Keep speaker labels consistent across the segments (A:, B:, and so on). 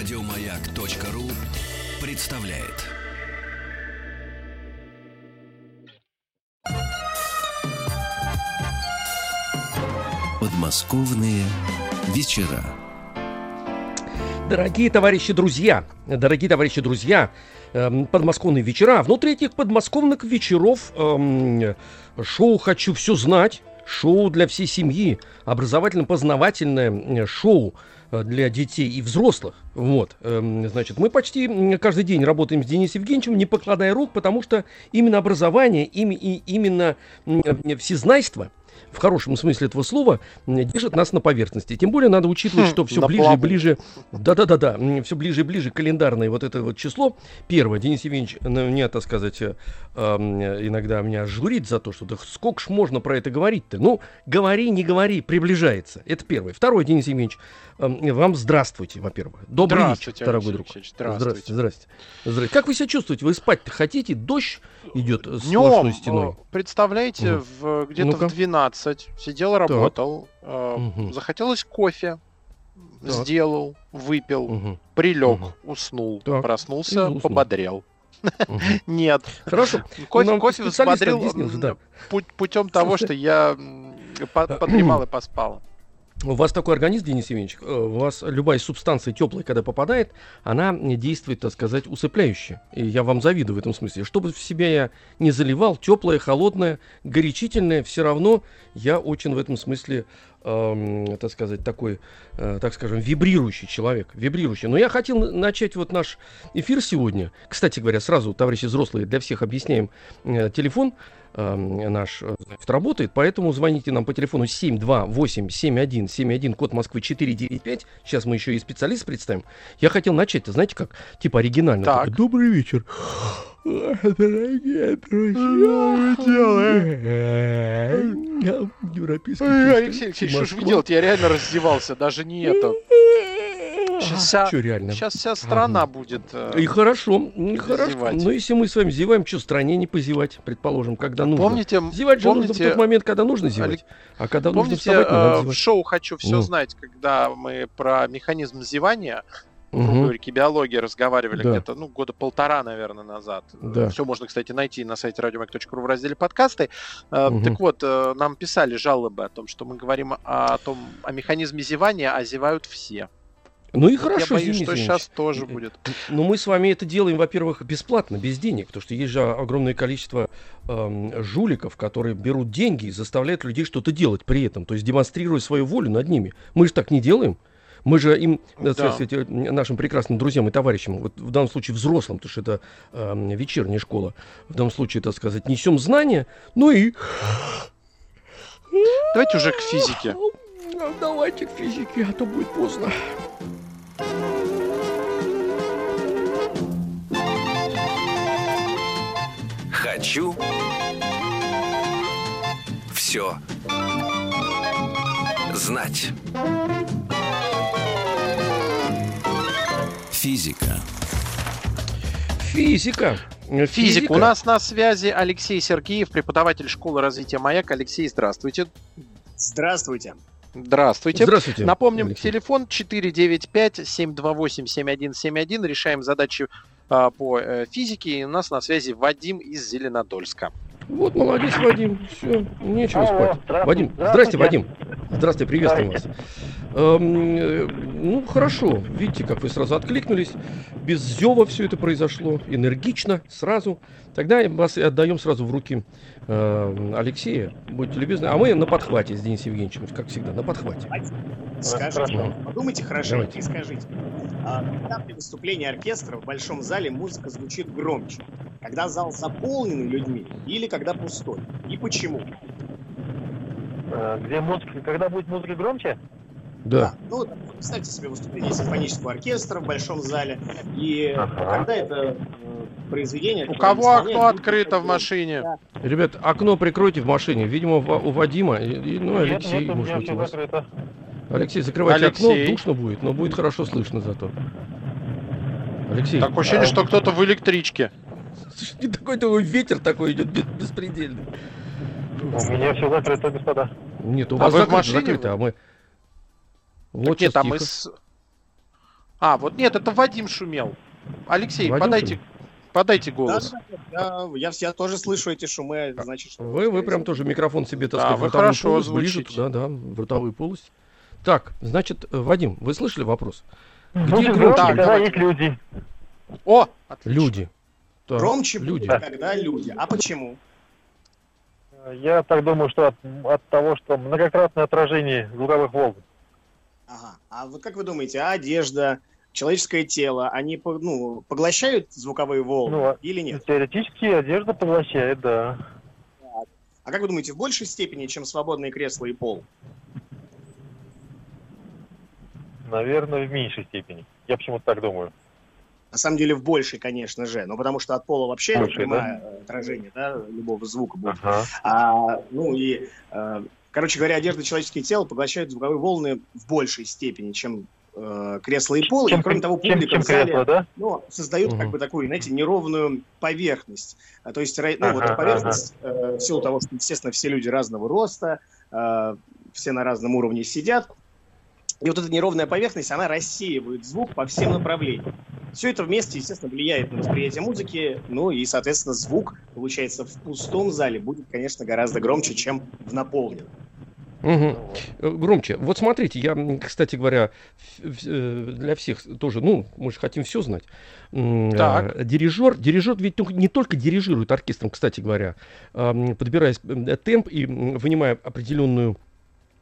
A: Радиомаяк.ру представляет. Подмосковные вечера.
B: Дорогие товарищи друзья, дорогие товарищи друзья, эм, подмосковные вечера. Внутри этих подмосковных вечеров эм, шоу «Хочу все знать», шоу для всей семьи, образовательно-познавательное э, шоу э, для детей и взрослых. Вот, эм, значит, мы почти каждый день работаем с Денисом Евгеньевичем, не покладая рук, потому что именно образование, ими- и именно э, всезнайство – в хорошем смысле этого слова, держит нас на поверхности. Тем более надо учитывать,
C: Хм,
B: что все ближе и ближе, да-да-да-да, все ближе и ближе календарное вот это вот число. Первое, Денис Евгеньевич на меня, так сказать, э, иногда меня журит за то, что да сколько ж можно про это говорить-то? Ну, говори, не говори, приближается. Это первое. Второе, Денис Евгеньевич, эм, вам здравствуйте, во-первых. Добрый вечер,
C: Здравствуйте,
B: дорогой
C: Алексей
B: друг. Здравствуйте,
C: здравствуйте.
B: здрасте. Здрасте. Как вы себя чувствуете? Вы спать-то хотите? Дождь идет
C: Днем,
B: сплошной стеной.
C: э, представляете,
B: Мгм.
C: в, где-то
B: Ну-ка.
C: в 12 сидел, работал, э,
B: Мгм.
C: захотелось кофе,
B: Так.
C: сделал, выпил,
B: Мгм.
C: прилег,
B: Мгм.
C: уснул,
B: Так.
C: Проснулся,
B: уснул.
C: пободрел. Нет,
B: Хорошо.
C: м, путь- путем того, что я подремал и поспал.
B: У вас такой организм, Денис Евгеньевич, э, у вас любая субстанция теплая, когда попадает, она действует, так сказать, усыпляюще. И я вам завидую в этом смысле. Чтобы в себя я не заливал, теплое, холодное, горячительное, все равно я очень в этом смысле, эм, так сказать, такой, э, так скажем, вибрирующий человек. Вибрирующий. Но я хотел на- начать вот наш эфир сегодня. Кстати говоря, сразу, товарищи взрослые, для всех объясняем э, телефон эм, наш э, значит, работает, поэтому звоните нам по телефону 728-7171, код Москвы 495. Сейчас мы еще и специалист представим. Я хотел начать, знаете как, типа оригинально.
C: Так.
B: такой, Добрый вечер. Дорогие друзья. Европейский
C: Ой,
B: пристань,
C: Алексей Алексеевич, что же вы делаете? Я реально раздевался, даже не это. Сейчас вся,
B: Чё реально?
C: сейчас вся страна будет. э,
B: И хорошо, и хорошо. Но если мы с вами зеваем, что стране не позевать, предположим, когда нужно.
C: Помните,
B: Зевать же нужно в
C: помните,
B: тот момент, когда нужно зевать. А когда нужно
C: Помните,
B: вставать, не надо
C: э, в
B: зевать.
C: шоу «Хочу все
B: Ну.
C: знать», когда мы про механизм зевания в
B: Мгм.
C: рубрике биологии разговаривали
B: Да.
C: где-то, ну, года полтора, наверное, назад.
B: Да.
C: Все можно, кстати, найти на сайте radiomag.ru в разделе подкасты.
B: Мгм.
C: Так вот, э, нам писали жалобы о том, что мы говорим о том, о механизме зевания, а зевают все.
B: Ну и хорошо,
C: Я боюсь,
B: Денис
C: что сейчас тоже будет.
B: Но мы с вами это делаем, во-первых, бесплатно, без денег, потому что есть же огромное количество эм, жуликов, которые берут деньги и заставляют людей что-то делать при этом, то есть демонстрируя свою волю над ними. Мы же так не делаем. Мы же им,
C: Да.
B: так сказать, э, нашим прекрасным друзьям и товарищам, вот в данном случае взрослым, потому что это эм, вечерняя школа, в данном случае, так сказать, несем знания, ну и...
C: Давайте уже к физике.
B: Давайте к физике, а то будет поздно.
A: Хочу все знать. Физика.
B: Физика.
C: Физик. У нас на связи Алексей Сергеев, преподаватель школы развития «Маяк». Алексей, здравствуйте.
D: Здравствуйте.
C: Здравствуйте.
B: Здравствуйте.
C: Напомним,
B: Алексей.
C: телефон 495-728-7171. Решаем задачи а, по э, физике. И у нас на связи Вадим из Зеленодольска.
B: Вот молодец, Вадим. Все, нечего спать. Вадим, здрасте, Вадим. Здравствуйте, приветствуем вас. Эм, э, ну, хорошо. Видите, как вы сразу откликнулись. Без зева все это произошло. Энергично, сразу. Тогда вас и отдаем сразу в руки э, Алексея. Будьте любезны. А мы на подхвате с Денисом Евгеньевичем, как всегда, на подхвате.
D: Скажите,
B: Хорошо.
D: подумайте хорошенько
B: Давайте.
D: и скажите. а, Когда при выступлении оркестра в большом зале музыка звучит громче? Когда зал заполнен людьми или когда пустой? И почему?
E: Э, Где музыка, когда будет музыка громче?
B: Да.
D: Ну, вот представьте себе выступление симфонического оркестра в большом зале. И
E: Ага.
D: когда это э, произведение...
C: У кого окно открыто в машине?
D: Да.
B: Ребят, окно прикройте в машине. Видимо, у Вадима. и- ну,
E: Нет,
B: Алексей,
E: нет,
B: может быть, у вас.
E: закрыто.
B: Алексей, закрывайте окно,
C: Алексей.
B: душно будет, но будет хорошо слышно зато. Алексей,
C: Такое ощущение, что кто-то в электричке.
B: слушай, не такой такой ветер такой идет бе- беспредельный.
E: У меня все закрыто, господа.
B: Нет, у
C: А
B: вас закрыто,
C: машине?
B: закрыто, а мы... Вот
C: Так нет, а
B: тихо.
C: с... А, вот нет, это Вадим шумел. Алексей,
B: Вадим
C: подайте,
B: шумел?
C: подайте
D: Да,
C: голос.
D: да, да, я, я тоже слышу эти шумы, значит, что...
B: Вы, вы прям тоже микрофон себе, так
C: Да,
B: сказать,
C: вы хорошо
B: полость ближе
C: звучите.
B: туда, да, в ротовую полость. Так, значит, э, Вадим, вы слышали вопрос?
E: Звучит
B: громче?
E: есть люди.
C: О, отлично.
B: Люди. Так,
D: Громче
B: люди.
D: когда люди. А почему?
E: Я так думаю, что от, от того, что многократное отражение звуковых волн.
D: Ага. А вот как вы думаете, а одежда, человеческое тело, они ну, поглощают звуковые волны
E: Ну, а-
D: или нет?
E: Теоретически одежда поглощает, да.
D: А как вы думаете, в большей степени, чем свободные кресла и пол?
E: Наверное, в меньшей степени. Я почему-то так думаю.
D: На самом деле в большей, конечно же. Ну, потому что от пола вообще
E: Большей,
D: прямое э, отражение да, любого звука будет.
E: Ага.
D: А, ну и, э, короче говоря, одежда и человеческое тело поглощают звуковые волны в большей степени, чем э, кресло и пол. и,
E: Чем,
D: кроме того,
E: чем,
D: публика
E: чем
D: в зале
E: кресло, да?
D: ну, создают как
B: Мгм.
D: бы такую, знаете, неровную поверхность. А, То есть, ну, вот
E: Ага,
D: эта поверхность, э, в силу того, что, естественно, все люди разного роста, э, все на разном уровне сидят, и вот эта неровная поверхность, она рассеивает звук по всем направлениям. Все это вместе, естественно, влияет на восприятие музыки, ну и, соответственно, звук, получается, в пустом зале будет, конечно, гораздо громче, чем в наполненном.
B: Э, Громче. Вот смотрите, я, кстати говоря, э, для всех тоже, ну, мы же хотим все знать. М,
C: Так.
B: э, Дирижер, дирижер ведь не только дирижирует оркестром, кстати говоря, а, подбирая э, темп и вынимая определенную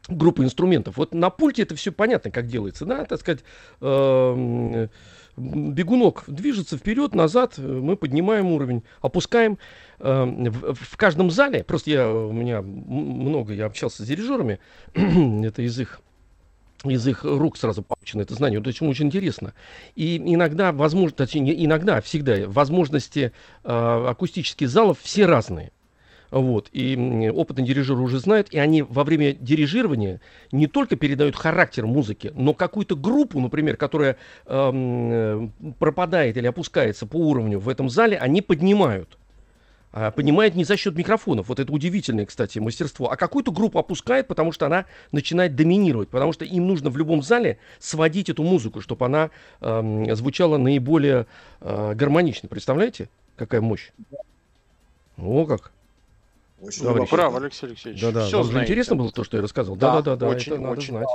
B: группу инструментов. Вот на пульте это все понятно, как делается, да, так сказать, э, бегунок движется вперед, назад, мы поднимаем уровень, опускаем. Э, В, в каждом зале, просто я, у меня много, я общался с дирижерами, это из их из их рук сразу получено это знание. Вот очень, очень интересно. И иногда, возможно, точнее, не иногда, а всегда, возможности э, акустических залов все разные. Вот. И м, опытные дирижеры уже знают, и они во время дирижирования не только передают характер музыки, но какую-то группу, например, которая эм, пропадает или опускается по уровню в этом зале, они поднимают. А, поднимает не за счет микрофонов. Вот это удивительное, кстати, мастерство. А какую-то группу опускает, потому что она начинает доминировать. Потому что им нужно в любом зале сводить эту музыку, чтобы она эм, звучала наиболее э, гармонично. Представляете, какая мощь? О, как.
D: Очень глубоко.
C: Браво, Алексей Алексеевич.
B: Да-да,
C: Всё
B: вам же
C: знаете.
B: интересно было то, что я рассказал?
C: Да,
B: Да-да-да,
C: очень,
B: это надо
C: очень.
B: знать.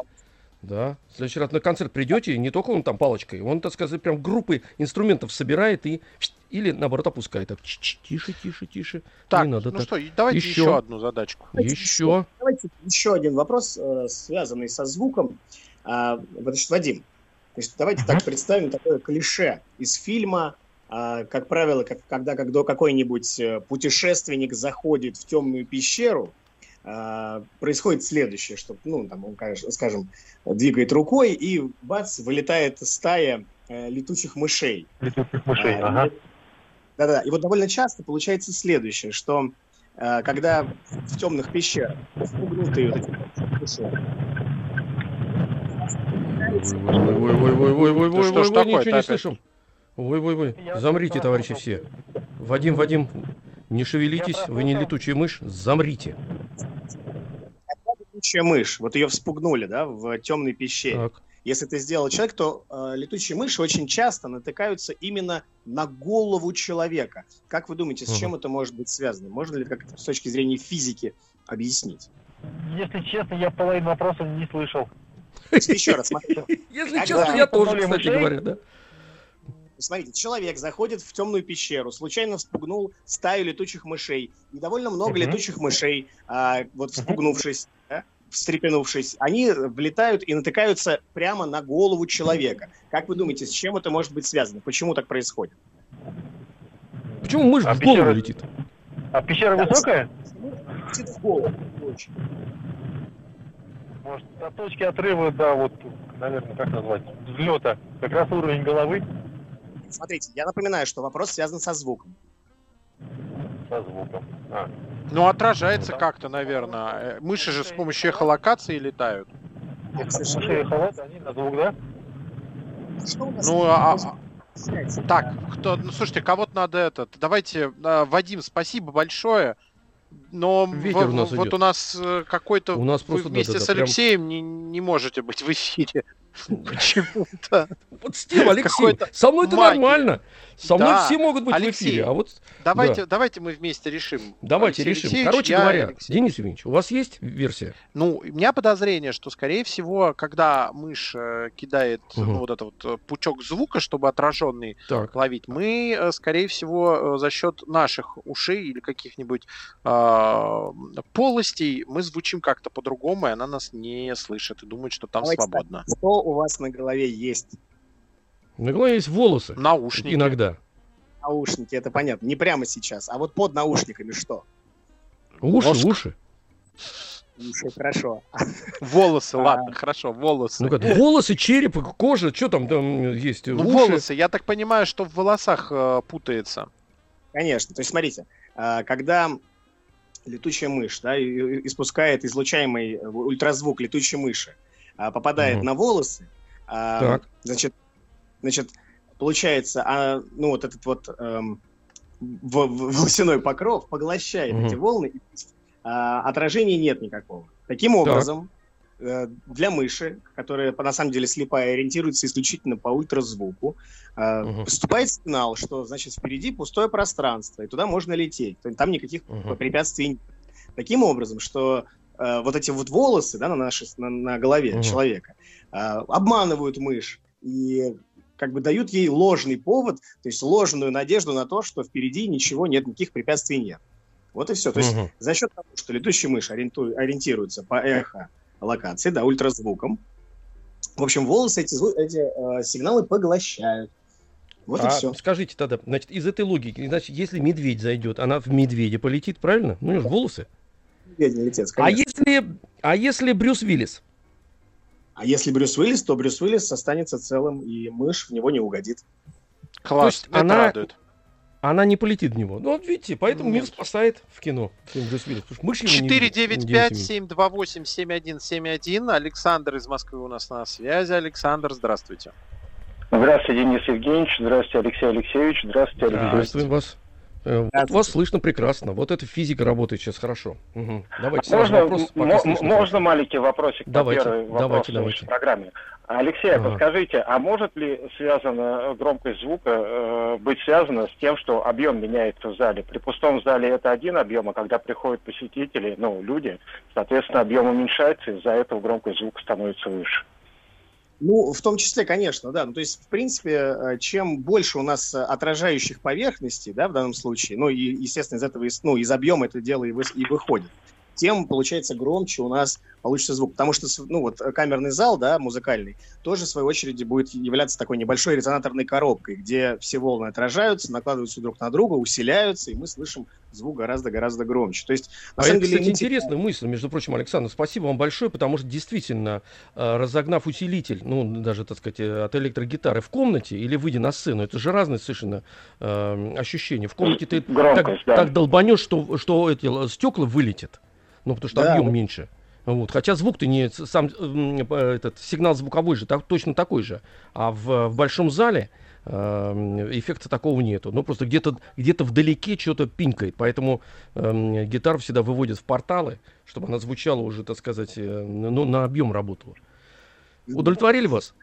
B: Да. В следующий раз на концерт придете, и не только он там палочкой, он, так сказать, прям группы инструментов собирает и или наоборот опускает. Так, «Ч-ч, тише, тише, тише.
C: Так,
B: не надо
C: ну
B: так.
C: что, давайте
B: Еще.
C: еще, одну задачку.
B: Еще.
D: Давайте еще один вопрос, э, связанный со звуком. А, Значит, Вадим, есть давайте так представим такое клише из фильма. А, Как правило, как- когда, когда какой-нибудь э, путешественник заходит в темную пещеру, а, происходит следующее, что, ну, там, он, скажем, двигает рукой, и бац, вылетает стая э, летучих мышей.
E: Летучих мышей,
D: А,
E: ага.
D: Да-да, и вот довольно часто получается следующее, что э, когда в темных пещерах впугнутые вот эти мыши,
B: Ой-ой-ой-ой-ой-ой-ой-ой,
C: Да что ж
B: ой,
C: такое-то
B: ничего не
C: опять?
B: Слышим. Ой-ой-ой,
E: Я
B: замрите, товарищи все. Вадим, Вадим, не шевелитесь, вы не летучая мышь, замрите.
D: летучая мышь, вот ее вспугнули, да, в темной пещере.
B: Так.
D: Если это сделал человек, то э, летучие мыши очень часто натыкаются именно на голову человека. Как вы думаете, с чем это может быть связано? Можно ли как-то с точки зрения физики объяснить?
E: Если честно, я половину вопроса не слышал.
D: Еще раз, смотрите.
B: Если честно, я тоже, кстати говоря, да.
D: Смотрите, человек заходит в темную пещеру, случайно вспугнул стаю летучих мышей. И довольно много
E: Мгм.
D: летучих мышей, а, вот вспугнувшись, да, встрепенувшись, они влетают и натыкаются прямо на голову человека. Как вы думаете, с чем это может быть связано? Почему так происходит?
B: Почему мышь
E: А
B: в голову
E: пещера-
B: летит?
E: А пещера
D: Да.
E: высокая?
D: Летит в голову. очень.
E: Может, до точки отрыва, да, вот, наверное, как назвать, взлета, как раз уровень головы
D: Смотрите, я напоминаю, что вопрос связан со звуком.
E: со звуком. А,
C: Ну, отражается
E: Ну да.
C: как-то, наверное. Э, Мыши же с помощью эхолокации летают.
E: Мыши и
D: сожалению,
E: холод, они на звук, да?
D: что у нас
C: Ну, а-
D: связь?
C: Так, кто, ну, слушайте, кого-то надо этот. Давайте, э, Вадим, спасибо большое. Но
B: Ветер
C: в-
B: у нас
C: вот
B: идет.
C: у нас э, какой-то...
B: У нас
C: вы
B: просто,
C: вместе
B: да-да-да,
C: с
B: прям-
C: Алексеем не, не можете быть в эфире. Почему-то.
B: Вот с тем, Алексей, со мной это нормально. Со мной
C: Да,
B: все могут быть в
C: Алексей,
B: эфире, а вот
C: Давайте, давайте мы вместе решим.
B: давайте
C: Алексей
B: решим.
C: Алексеевич,
B: Короче
C: я
B: говоря,
C: Алексей.
B: Денис Евгеньевич, у вас есть версия?
C: Ну, у меня подозрение, что, скорее всего, когда мышь э, кидает ну, вот этот вот э, пучок звука, чтобы отраженный
B: Так.
C: ловить, мы, э, скорее всего, э, за счет наших ушей или каких-нибудь а, полостей мы звучим как-то по-другому, и она нас не слышит и думает, что там свободно.
D: Что у вас на голове есть?
B: На голове есть волосы.
C: Наушники.
B: Иногда.
D: Наушники, это понятно. Не прямо сейчас. А вот под наушниками что?
B: Уши,
C: Мозг.
B: уши.
D: Уши, хорошо.
C: Волосы,
D: А.
C: ладно, хорошо, волосы.
B: Ну как, волосы, череп, кожа, что там там есть?
C: Ну,
B: уши.
C: волосы, я так понимаю, что в волосах э, путается.
D: Конечно. То есть, смотрите, а, когда летучая мышь да, испускает излучаемый э, ультразвук летучей мыши, а, попадает
B: Мгм.
D: на волосы, а,
B: Так.
D: значит, значит, получается, а, ну вот этот вот эм, в- в- волосяной покров поглощает
B: Мгм.
D: эти волны, и, а, отражения нет никакого. Таким образом, э, для мыши, которая по- на самом деле слепая, ориентируется исключительно по ультразвуку, э,
B: Мгм.
D: поступает сигнал, что значит впереди пустое пространство, и туда можно лететь. Там никаких
B: Мгм.
D: препятствий нет. Таким образом, что э, вот эти вот волосы да, на, нашей, на, на голове
B: Мгм.
D: человека э, обманывают мышь и как бы дают ей ложный повод, то есть ложную надежду на то, что впереди ничего нет, никаких препятствий нет. Вот и все. То есть
B: Мгм.
D: за счет того, что летучая мышь ориенту- ориентируется по эхо локации, да, ультразвуком, в общем, волосы эти, зву- эти э, сигналы поглощают. Вот и
B: а
D: все.
B: скажите тогда, значит, из этой логики, значит, если медведь зайдет, она в медведя полетит, правильно? Ну, у него же волосы.
D: Летец,
B: А
D: конечно.
B: если, а если Брюс Виллис?
D: А если Брюс Уиллис, то Брюс Уиллис останется целым, и мышь в него не угодит.
C: Класс,
B: есть
C: это
B: она-
C: радует.
B: Она не полетит в него. Ну, вот видите, поэтому мир
C: Нет.
B: спасает в кино. фильм Брюс Виллис. Потому что мышь его не видит. Денис Евгеньевич.
C: 495-728-7171. Александр из Москвы у нас на связи. Александр, здравствуйте.
E: Здравствуйте, Денис Евгеньевич. Здравствуйте, Алексей Алексеевич. Здравствуйте, Алексей.
B: Приветствуем вас. Э, вот вас слышно прекрасно. Вот эта физика работает сейчас хорошо. Мгм. Давайте сразу
E: Можно,
B: вопрос, пока слышно
E: можно маленький вопросик
B: Давайте,
E: по первой
B: давайте, давайте.
E: в программе? Алексей, а
B: Ага.
E: подскажите, а может ли связана громкость звука э, быть связана с тем, что объем меняется в зале? При пустом зале это один объем, а когда приходят посетители, ну, люди, соответственно, объем уменьшается, из-за этого громкость звука становится выше.
D: Ну, в том числе, конечно, да. Ну, то есть, в принципе, э, чем больше у нас э, отражающих поверхностей, да, в данном случае, ну, и, естественно, из этого, ну, из объема это дело и, вы- и выходит, тем, получается, громче у нас получится звук. Потому что, ну, вот камерный зал, да, музыкальный, тоже, в свою очередь, будет являться такой небольшой резонаторной коробкой, где все волны отражаются, накладываются друг на друга, усиляются, и мы слышим звук гораздо-гораздо громче. То есть, на
B: А
D: самом
B: это,
D: деле,
B: кстати,
D: имите-
B: интересная мысль, между прочим, Александр, спасибо вам большое, потому что действительно, э, разогнав усилитель, ну, даже, так сказать, э, от электрогитары в комнате или выйдя на сцену, это же разные совершенно э, ощущения. В комнате ты так,
E: Громкость, да.
B: так долбанешь, что, что эти стекла вылетят, ну, потому что
D: Да,
B: объем меньше. Вот. Хотя звук-то не сам э, этот сигнал звуковой же так, точно такой же, а в, в большом зале э, эффекта такого нету. Ну просто где-то где-то вдалеке что-то пинкает, поэтому эм, гитару всегда выводят в порталы, чтобы она звучала уже, так сказать, э, ну, на объем работала. Удовлетворили вас,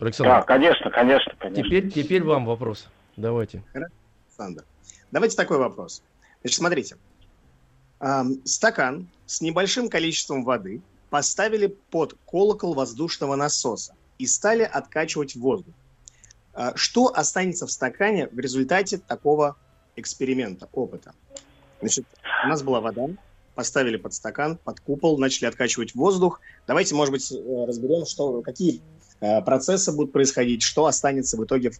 B: Александр?
E: Да, конечно, конечно, конечно.
B: Теперь, теперь вам вопрос. Давайте.
D: Александр. Давайте такой вопрос. Значит, смотрите. Ам, стакан с небольшим количеством воды поставили под колокол воздушного насоса и стали откачивать воздух. А, Что останется в стакане в результате такого эксперимента, опыта? Значит, у нас была вода, поставили под стакан, под купол, начали откачивать воздух. Давайте, может быть, э, разберем, что, какие э, процессы будут происходить, что останется в итоге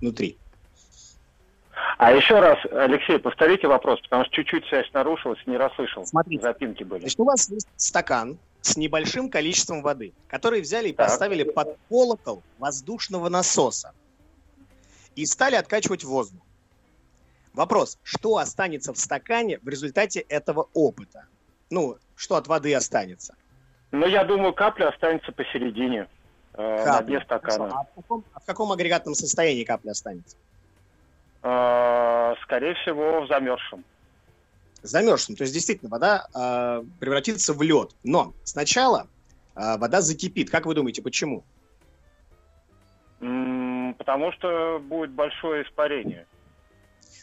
D: внутри.
E: А еще раз, Алексей, повторите вопрос, потому что чуть-чуть связь нарушилась, не расслышал.
D: Смотрите.
E: Запинки были.
D: Значит, у вас есть стакан с небольшим количеством воды, который взяли и
E: Так.
D: поставили под колокол воздушного насоса и стали откачивать воздух. Вопрос, что останется в стакане в результате этого опыта? Ну, что от воды останется?
E: Ну, я думаю, капля останется посередине, э, на
D: Капля.
E: дне стакана.
D: А в, каком, а в каком агрегатном состоянии капля останется?
E: Э, скорее всего, в замерзшем.
D: Замерзшим. То есть, действительно, вода э, превратится в лед. Но сначала э, вода закипит. Как вы думаете, почему?
E: Потому что будет большое испарение.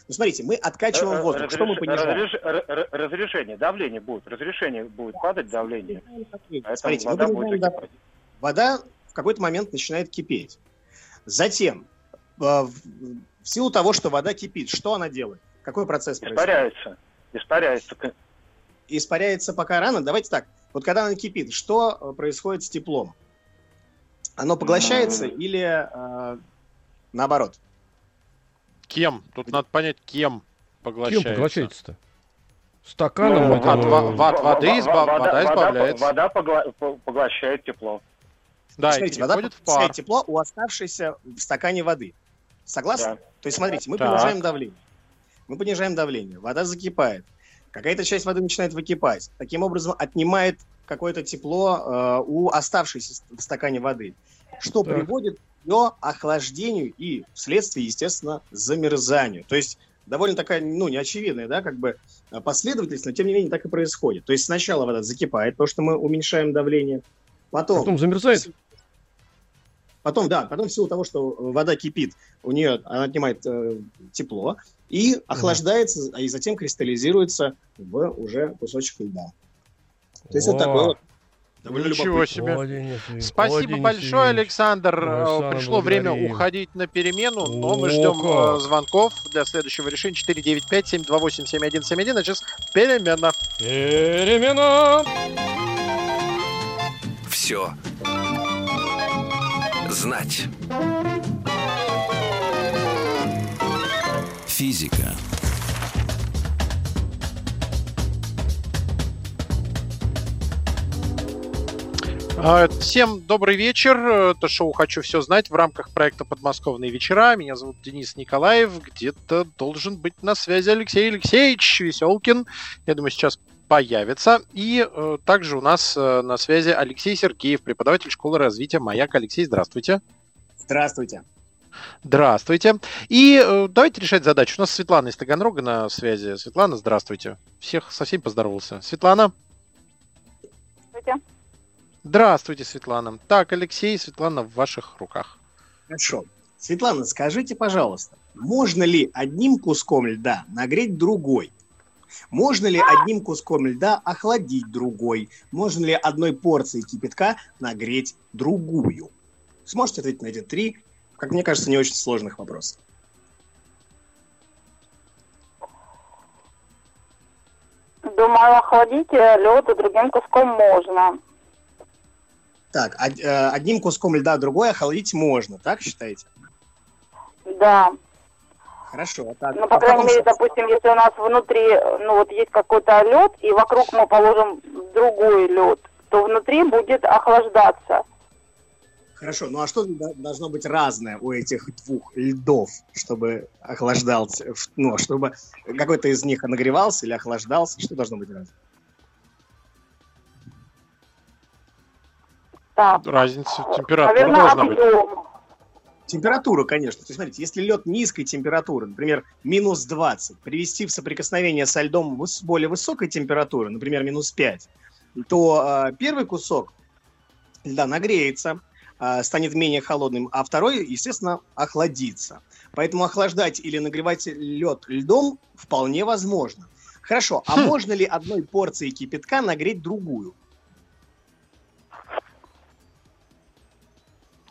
D: Ну, смотрите, мы откачиваем
E: Э,
D: воздух. Что мы
E: разреш-
D: понижаем?
E: разреш- Разрешение, давление будет. Разрешение будет падать, давление. Поэтому
D: Смотрите, мы
E: вода
D: понижаем
E: будет закипать.
D: вода в какой-то момент начинает кипеть. Затем, э, в силу того, что вода кипит, что она делает? Какой процесс происходит?
E: Испаряется. Испаряется.
D: Испаряется пока рано. Давайте так. Вот когда она кипит, что э, происходит с теплом? Оно поглощается
E: М.
D: или э, наоборот?
C: Кем? Тут надо понять, кем
B: Кем
C: поглощается.
B: поглощается-то? Стаканом
E: Ну,
B: это,
C: от во- во- От воды
E: Во-
C: изба-
E: вода-
C: вода избавляется.
E: Вода погла- по- поглощает тепло.
C: Да,
D: Смотрите, вода
C: в
D: поглощает
C: пар.
D: тепло у оставшейся в стакане воды. Согласны?
E: Да.
D: То есть, смотрите, мы
C: Так.
D: понижаем давление. Мы понижаем давление. Вода закипает. Какая-то часть воды начинает выкипать. Таким образом, отнимает какое-то тепло э, у оставшейся в стакане воды. Что
B: Так.
D: приводит к ее охлаждению и вследствие, естественно, замерзанию. То есть довольно такая, ну, неочевидная, да, как бы э, последовательность, но тем не менее так и происходит. То есть сначала вода закипает, потому что мы уменьшаем давление. Потом
B: Потом замерзает.
D: Потом, да, потом в силу того, что вода кипит, у нее она отнимает э, тепло и охлаждается, а и затем кристаллизируется в уже кусочек льда. То есть вот
B: О,
D: такой вот довольно
C: Ничего себе.
B: о, Денис Евгеньевич, о,
C: Спасибо
B: Денис
C: большое. Александр.
B: Ой,
C: Э,
B: Оксана,
C: Пришло время
B: благодарим.
C: уходить на перемену, но мы
B: О,
C: ждем
B: как.
C: э, звонков для следующего решения 495-728-7171. А сейчас перемена.
B: Перемена!
A: Все. Знать. Физика.
C: А, Всем добрый вечер. Это шоу «Хочу все знать» в рамках проекта «Подмосковные вечера». Меня зовут Денис Николаев. Где-то должен быть на связи Алексей Алексеевич Веселкин. Я думаю, сейчас появится. И э, также у нас э, на связи Алексей Сергеев, преподаватель школы развития «Маяк». Алексей, здравствуйте.
D: Здравствуйте.
C: Здравствуйте. И э, давайте решать задачу. У нас Светлана из Таганрога на связи. Светлана, здравствуйте. Всех со всеми поздоровался. Светлана?
F: Здравствуйте.
C: Здравствуйте, Светлана. Так, Алексей, Светлана в ваших руках.
D: Хорошо. Светлана, скажите, пожалуйста, можно ли одним куском льда нагреть другой? Можно ли одним куском льда охладить другой? Можно ли одной порцией кипятка нагреть другую? Сможете ответить на эти три, как мне кажется, не очень сложных вопросов.
F: Думаю, охладить э, лед другим куском можно.
D: Так, э, одним куском льда другой охладить можно, так считаете?
F: Да.
D: Хорошо. а Так,
F: Ну,
D: а
F: по
D: в
F: крайней
D: каком
F: мере, допустим, если у нас внутри, ну, вот есть какой-то лед, и вокруг мы положим другой лед, то внутри будет охлаждаться.
D: Хорошо, ну а что до- должно быть разное у этих двух льдов, чтобы охлаждался, ну, чтобы какой-то из них нагревался или охлаждался? Что должно быть разное?
F: Так.
C: Разница температуры
F: Наверное,
C: должна быть.
F: Объем.
D: Температура, конечно. То есть, смотрите, если лед низкой температуры, например, минус 20, привести в соприкосновение со льдом выс- более высокой температуры, например, минус 5, то э, первый кусок льда нагреется, э, станет менее холодным, а второй, естественно, охладится. Поэтому охлаждать или нагревать лед льдом вполне возможно. Хорошо, а
C: Хм.
D: можно ли одной порцией кипятка нагреть другую?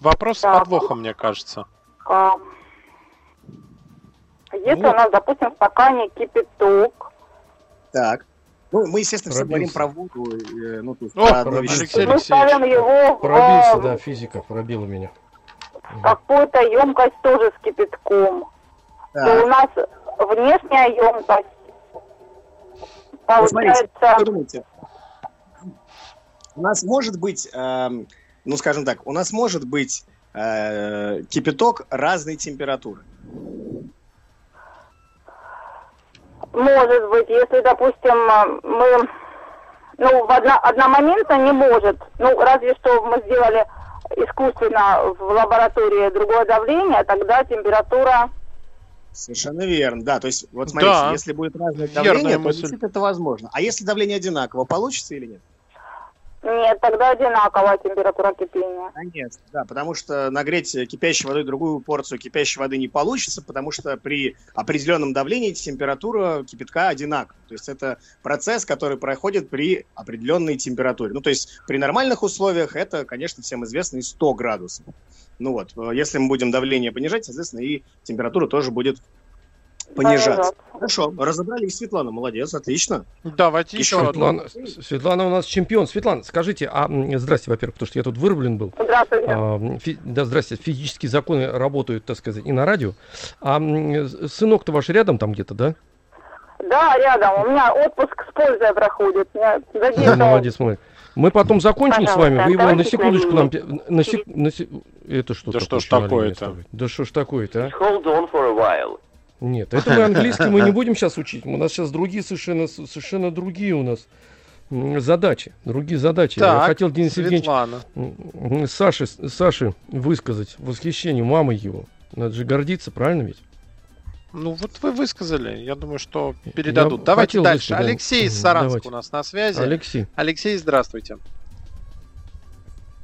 C: Вопрос с
F: Так.
C: подвохом, мне кажется.
F: А, Если
B: Ну.
F: у нас, допустим, в стакане кипяток,
D: Так. Ну, мы, естественно, все говорим про воду. э, ну, то есть
C: О,
D: про.
C: Алексей
F: мы ставим его
B: Пробился,
F: в
B: да, физика пробила меня.
F: какую-то емкость тоже с кипятком.
D: Так.
F: то у нас внешняя емкость
D: смотрите,
F: получается
D: что думаете? У нас может быть, эм, ну скажем так, у нас может быть э, кипяток разной температуры.
F: может быть, если, допустим, мы ну, в одно, одномоментно не может. Ну, разве что мы сделали искусственно в лаборатории другое давление, тогда температура
D: Совершенно верно, да. То есть, вот смотрите,
C: Да.
D: если будет разное
C: Верная
D: давление, то
C: мысль.
D: это возможно. А если давление одинаково, получится или нет?
F: Нет, тогда одинаковая температура кипения.
D: Конечно, да, потому что нагреть кипящей водой другую порцию кипящей воды не получится, потому что при определенном давлении температура кипятка одинакова. То есть это процесс, который проходит при определенной температуре. Ну, то есть при нормальных условиях это, конечно, всем известно, и 100 градусов. Ну вот, э, если мы будем давление понижать, соответственно, и температура тоже будет понижаться.
F: Понижаться.
D: Хорошо, разобрались, Светлана, молодец, отлично.
C: Давайте еще одну.
B: Светлана, Светлана у нас чемпион. Светлана, скажите, а здрасте, во-первых, потому что я тут вырублен был.
F: Здравствуйте.
B: А, фи- да, здрасте, физические законы работают, так сказать, и на радио. А сынок-то ваш рядом там где-то, да?
F: Да, рядом. У меня отпуск с пользой проходит. Я задерживал.
B: молодец мой. Мы потом закончим с вами.
F: Пожалуйста,
B: Вы его на секундочку
F: на
B: нам... На сек- на се- Это что
C: Да
B: такое?
C: что ж такое-то?
B: Да что ж такое-то, а?
E: Hold on for a while.
B: Нет, это мы английский мы не будем сейчас учить. У нас сейчас другие совершенно, совершенно другие у нас задачи. Другие задачи. Я
C: Так,
B: хотел, Денис Евгеньевич,
C: Светлана.
B: м, Саше, Саше высказать восхищение мамой его. Надо же гордиться, правильно ведь?
C: Ну вот вы высказали. Я думаю, что передадут.
B: Я
C: Давайте дальше.
B: высказать.
C: Алексей из Саранска
B: давайте.
C: у нас на связи.
B: Алексей.
C: Алексей, здравствуйте.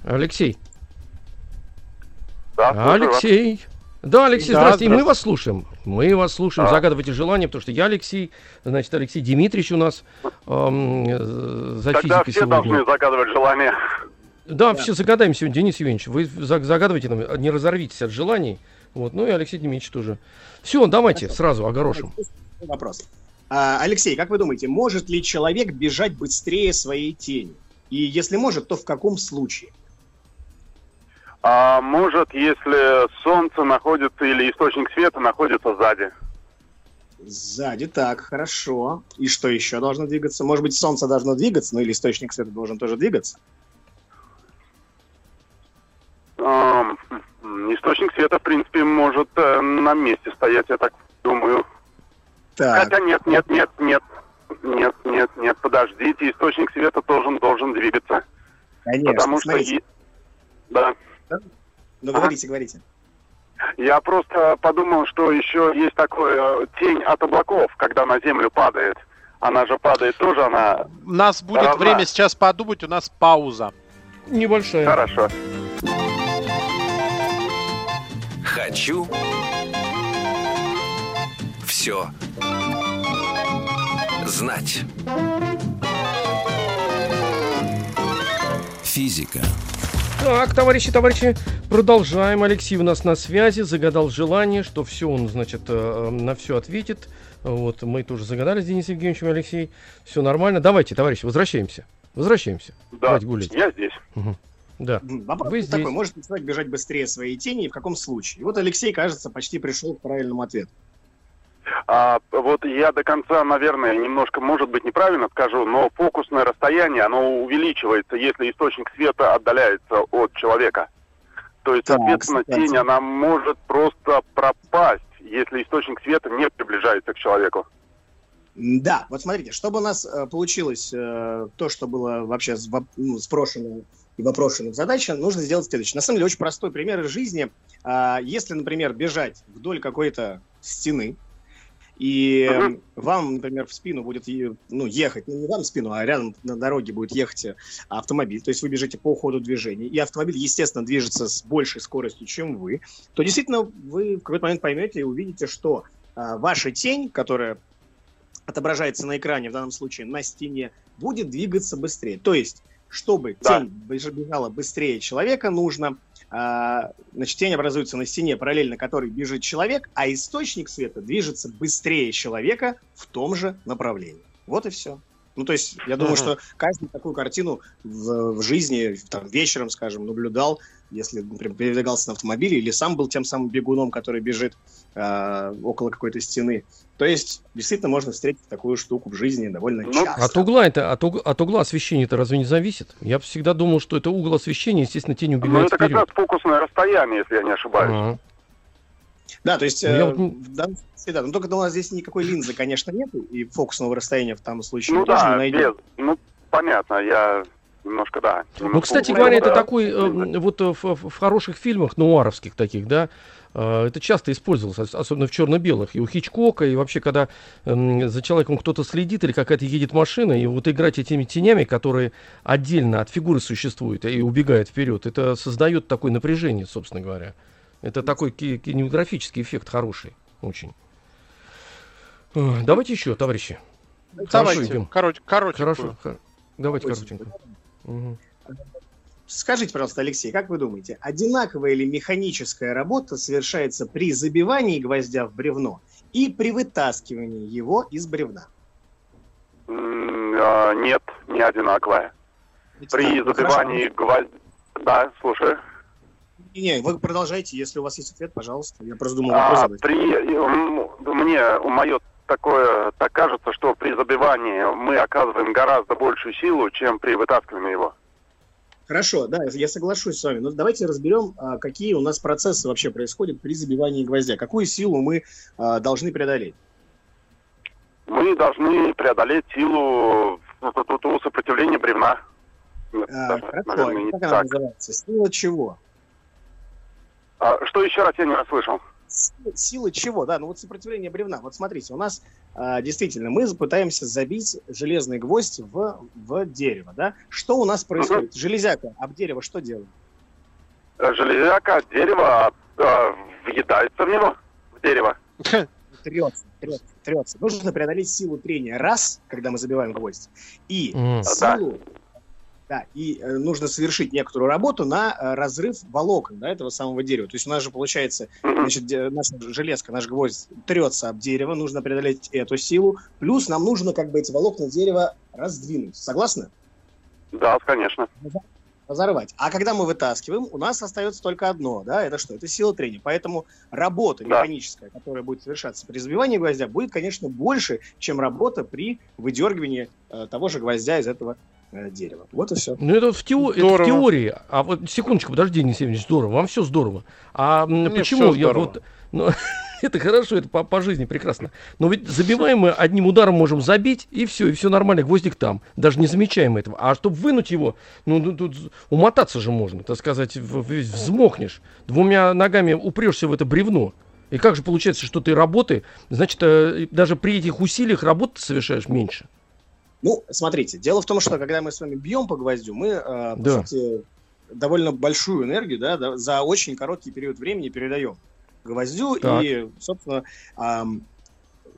B: Алексей.
G: Да, слушаю вас.
B: Да, Алексей,
C: Да,
B: здравствуйте. И мы
C: здравствуйте.
B: вас слушаем. Мы вас слушаем.
G: А.
B: Загадывайте желание, потому что я Алексей, значит, Алексей Дмитриевич у нас эм, за
G: Тогда
B: физикой
G: все
B: сегодня.
G: должны загадывать желание.
B: Да, все загадаем сегодня, Денис Евгеньевич. Вы за- загадывайте нам, не разорвитесь от желаний. Вот, ну и Алексей Дмитриевич тоже. Все, давайте
D: Хорошо.
B: сразу огорошим.
D: Вопрос. А, Алексей, как вы думаете, может ли человек бежать быстрее своей тени? И если может, то в каком случае?
G: А может, если солнце находится или источник света находится сзади?
D: Сзади, так, хорошо. И что еще должно двигаться? Может быть, солнце должно двигаться, ну или источник света должен тоже двигаться?
G: Источник света, в принципе, может э, на месте стоять, я так думаю.
D: Так,
G: Хотя нет, нет, нет, нет. Нет, нет, нет, подождите, источник света должен, должен двигаться.
D: конечно.
G: потому что...
D: смотрите.
G: и- Да.
D: Ну, говорите, говорите.
G: Я просто подумал, что еще есть такое э, тень от облаков, когда на землю падает. Она же падает тоже, она...
C: У нас будет
G: Равна.
C: время сейчас подумать, у нас пауза.
B: Небольшая.
G: Хорошо.
A: Хочу все знать. Физика.
B: Так, товарищи, товарищи, продолжаем. Алексей у нас на связи, загадал желание, что все он, значит, э, на все ответит. Вот, мы тоже загадали с Денисом Евгеньевичем Алексей. Все нормально. Давайте, товарищи, возвращаемся. Возвращаемся.
G: Да,
B: Давайте гулять.
G: я здесь.
B: Да.
D: М, Вопрос
B: Вы
D: такой,
B: здесь.
D: может ли человек бежать быстрее своей тени и в каком случае? И вот Алексей, кажется, почти пришел к правильному ответу.
G: А, вот я до конца, наверное, немножко, может быть, неправильно скажу, но фокусное расстояние, оно увеличивается, если источник света отдаляется от человека. То есть,
D: Так,
G: соответственно,
D: кстати.
G: тень, она может просто пропасть, если источник света не приближается к человеку.
D: Да, вот смотрите, чтобы у нас э, получилось э, то, что было вообще с воп- ну, спрошено и вопрошено в задаче, нужно сделать следующее. На самом деле, очень простой пример из жизни. А, Если, например, бежать вдоль какой-то стены, и
G: Мгм.
D: вам, например, в спину будет ну, ехать, ну, не вам в спину, а рядом на дороге будет ехать э, автомобиль, то есть вы бежите по ходу движения, и автомобиль, естественно, движется с большей скоростью, чем вы, то действительно вы в какой-то момент поймете и увидите, что а, ваша тень, которая отображается на экране, в данном случае на стене, будет двигаться быстрее. То есть, чтобы
G: Да.
D: тень беж- бежала быстрее человека, нужно, а, значит, тень образуется на стене, параллельно которой бежит человек, а источник света движется быстрее человека в том же направлении. Вот и все. Ну, то есть, я думаю,
C: Мгм.
D: что каждый такую картину в, в жизни, там, вечером, скажем, наблюдал, если, например, передвигался на автомобиле или сам был тем самым бегуном, который бежит а, около какой-то стены. То есть, действительно, можно встретить такую штуку в жизни довольно
G: Ну,
D: часто.
B: От угла это, от, уг- от угла освещения это разве не зависит? Я всегда думал, что это угол освещения, естественно, тень
G: Ну,
B: убегает
G: это как раз
B: вперед.
G: фокусное расстояние, если я не ошибаюсь.
B: Ага.
D: Да, то есть,
B: Ну, я
D: э,
B: вот не-
D: в данном случае, да, но только у нас здесь никакой линзы, конечно, нет, и фокусного расстояния в данном случае
G: Ну
D: тоже не
G: да,
D: найдем.
G: без, ну понятно, я немножко, да.
B: Ну,
G: немножко
B: кстати
G: углублен,
B: говоря, это
G: да.
B: такой, э, вот э, в, в- в хороших фильмах, нуаровских таких, да, э, это часто использовалось, ос- особенно в черно-белых, и у Хичкока, и вообще, когда эм, за человеком кто-то следит или какая-то едет машина, и вот играть этими тенями, которые отдельно от фигуры существуют и убегают вперед, это создает такое напряжение, собственно говоря. Это такой ки- кинематографический эффект хороший, очень. Э, Давайте еще, товарищи.
C: Давайте,
B: идем.
C: короть, коротенькую.
B: Хорошо. Давайте
D: Коротенько.
B: Мгм.
D: Скажите, пожалуйста, Алексей, как вы думаете, одинаковая ли механическая работа совершается при забивании гвоздя в бревно и при вытаскивании его из бревна?
G: А, Нет, не одинаковая. При забивании гвоздя... Да, слушаю.
D: Не, вы продолжайте, если у вас есть ответ, пожалуйста. Я просто думал вопрос
G: А, при, мне мое такое так кажется, что при забивании мы оказываем гораздо большую силу, чем при вытаскивании его.
D: Хорошо, да, я соглашусь с вами. Но давайте разберем, а, какие у нас процессы вообще происходят при забивании гвоздя. Какую силу мы а, должны преодолеть?
G: Мы должны преодолеть силу ну, сопротивления бревна.
D: А, хорошо,
G: наверное,
D: как она
G: так.
D: называется? Сила чего?
G: А, что еще раз я не расслышал?
D: Сила, сила чего? Да, ну вот сопротивление бревна. Вот смотрите, у нас а, действительно мы пытаемся забить железный гвоздь в, в дерево, да? Что у нас происходит? Железяка об дерево что делает?
G: Э, Железяка от дерева э, въедается в него, в дерево.
D: Трется, трется, трется. Нужно преодолеть силу трения раз, когда мы забиваем гвоздь, и
B: Мгм.
D: силу, да, и э, нужно совершить некоторую работу на э, разрыв волокон да, этого самого дерева. То есть у нас же получается, значит, де- наша железка, наш гвоздь трется об дерево, нужно преодолеть эту силу, плюс нам нужно как бы эти волокна дерева раздвинуть. Согласны?
G: Да, конечно.
D: разорвать. А когда мы вытаскиваем, у нас остается только одно, да, это что? Это сила трения. Поэтому работа
G: Да.
D: механическая, которая будет совершаться при забивании гвоздя, будет, конечно, больше, чем работа при выдергивании э, того же гвоздя из этого дерева. Вот и все.
B: Ну, это в, тео- это в теории. А вот секундочку, подожди, Денис Евгеньевич, здорово. Вам все здорово. А
C: Мне
B: почему я
C: здорово.
B: вот. Ну, это хорошо, это по, по жизни прекрасно. Но ведь забиваем мы одним ударом можем забить, и все, и все нормально, гвоздик там. Даже не замечаем этого. А чтобы вынуть его, ну тут, тут умотаться же можно, так сказать, взмокнешь. Двумя ногами упрешься в это бревно. И как же получается, что ты работы, значит, э, даже при этих усилиях работы ты совершаешь меньше.
D: Ну, смотрите, дело в том, что когда мы с вами бьем по гвоздю, мы, э, по
B: Да.
D: сути, довольно большую энергию да, да, за очень короткий период времени передаем гвоздю,
B: Так.
D: и, собственно, ам,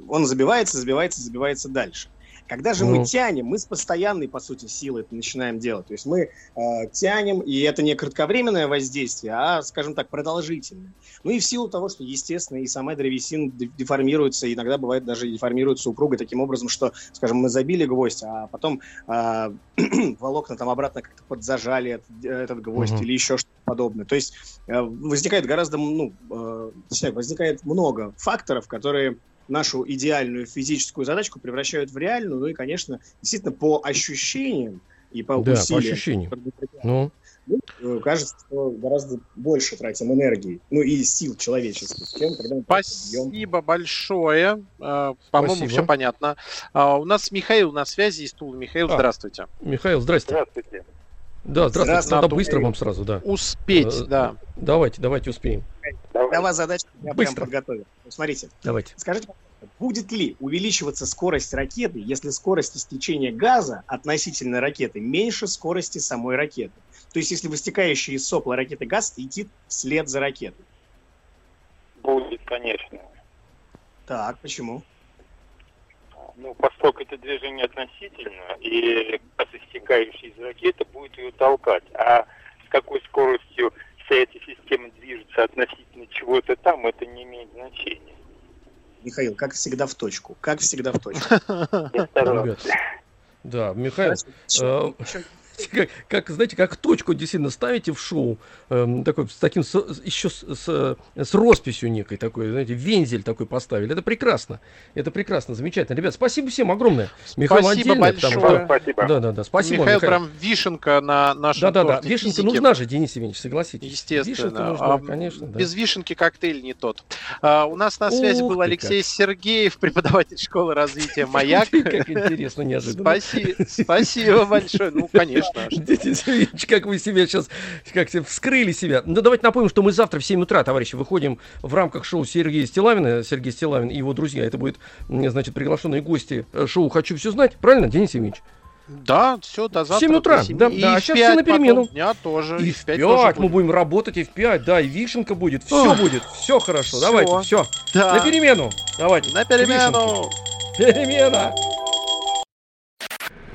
D: он забивается, забивается, забивается дальше. Когда же
B: Ну.
D: мы тянем, мы с постоянной, по сути, силой это начинаем делать. То есть мы э, тянем, и это не кратковременное воздействие, а, скажем так, продолжительное. Ну и в силу того, что, естественно, и сама древесина де- деформируется, иногда бывает даже деформируется упруга таким образом, что, скажем, мы забили гвоздь, а потом а, волокна там обратно как-то подзажали этот, этот гвоздь
B: Мгм.
D: или еще что-то подобное. То есть э, возникает гораздо, ну, э, возникает много факторов, которые нашу идеальную физическую задачку превращают в реальную, ну и, конечно, действительно по ощущениям и по
B: Да, по
D: усилиям,
B: ощущениям.
D: которые мы
B: Ну,
D: э, кажется, что гораздо больше тратим энергии, ну и сил человеческих, чем когда мы бьем.
C: Спасибо большое. Э, По-моему,
B: Спасибо.
C: все понятно. А, У нас Михаил на связи из Тула. Михаил,
B: А.
C: здравствуйте.
B: Михаил, здрасте.
G: Здравствуйте.
B: Да, здравствуйте.
D: Здравствуйте,
B: Надо быстро вам сразу, да.
C: Успеть,
B: Э,
C: да.
B: Давайте, давайте успеем.
D: Для вас задача я прям
B: Быстро.
D: подготовил. Ну, Смотрите,
B: Давайте.
D: скажите, пожалуйста, будет ли увеличиваться скорость ракеты, если скорость истечения газа относительно ракеты меньше скорости самой ракеты? То есть, если выстекающий из сопла ракеты газ летит вслед за ракетой.
H: Будет, конечно.
D: Так, почему?
H: Ну, поскольку это движение относительно, и газ, истекающий из ракеты, будет ее толкать. А с какой скоростью вся эта система движется относительно чего-то там, это не имеет значения.
D: Михаил, как всегда в точку. Как всегда в точку.
B: Да, Михаил, Э,
D: чё-
B: как, как, знаете, как точку действительно ставите в шоу, эм, такой, с таким, с- еще с, с, с росписью некой такой, знаете, вензель такой поставили. Это прекрасно. Это прекрасно, замечательно. Ребят, спасибо всем огромное. Михаил
C: Спасибо
B: отдельно, потому
C: большое.
B: что...
H: Спасибо.
B: Да, да, да, спасибо,
C: Михаил,
B: Михаил.
C: прям вишенка на нашем
B: Да, да, да. Вишенка
C: физики.
B: нужна же, Денис Евгеньевич, согласитесь.
C: Естественно.
B: Вишенка нужна,
C: А,
B: конечно. да.
C: Без вишенки коктейль не тот. А, у нас на связи
B: Ух
C: был Алексей Сергеев, преподаватель школы развития «Маяк».
B: Как интересно, неожиданно.
C: Спаси- Спасибо большое. Ну, конечно.
B: Ильич, как вы себя сейчас, как вскрыли себя. Ну, давайте напомним, что мы завтра в 7 утра, товарищи, выходим в рамках шоу Сергея Стилавина. Сергей Стилавин и его друзья. Это будет, значит, приглашенные гости э, шоу «Хочу все знать». Правильно, Денис Евгеньевич?
C: Да, все, до завтра.
B: 7 утра, да,
C: и
B: да, а сейчас
C: 5
B: все на перемену.
C: Дня тоже.
B: И,
C: И,
B: в
C: 5,
B: 5, мы будем работать, и в 5, да, и Вишенка будет, все
C: Ох.
B: будет, все хорошо,
C: Всё.
B: давайте, все.
C: Да.
B: На перемену, давайте.
C: На перемену.
B: Перемена.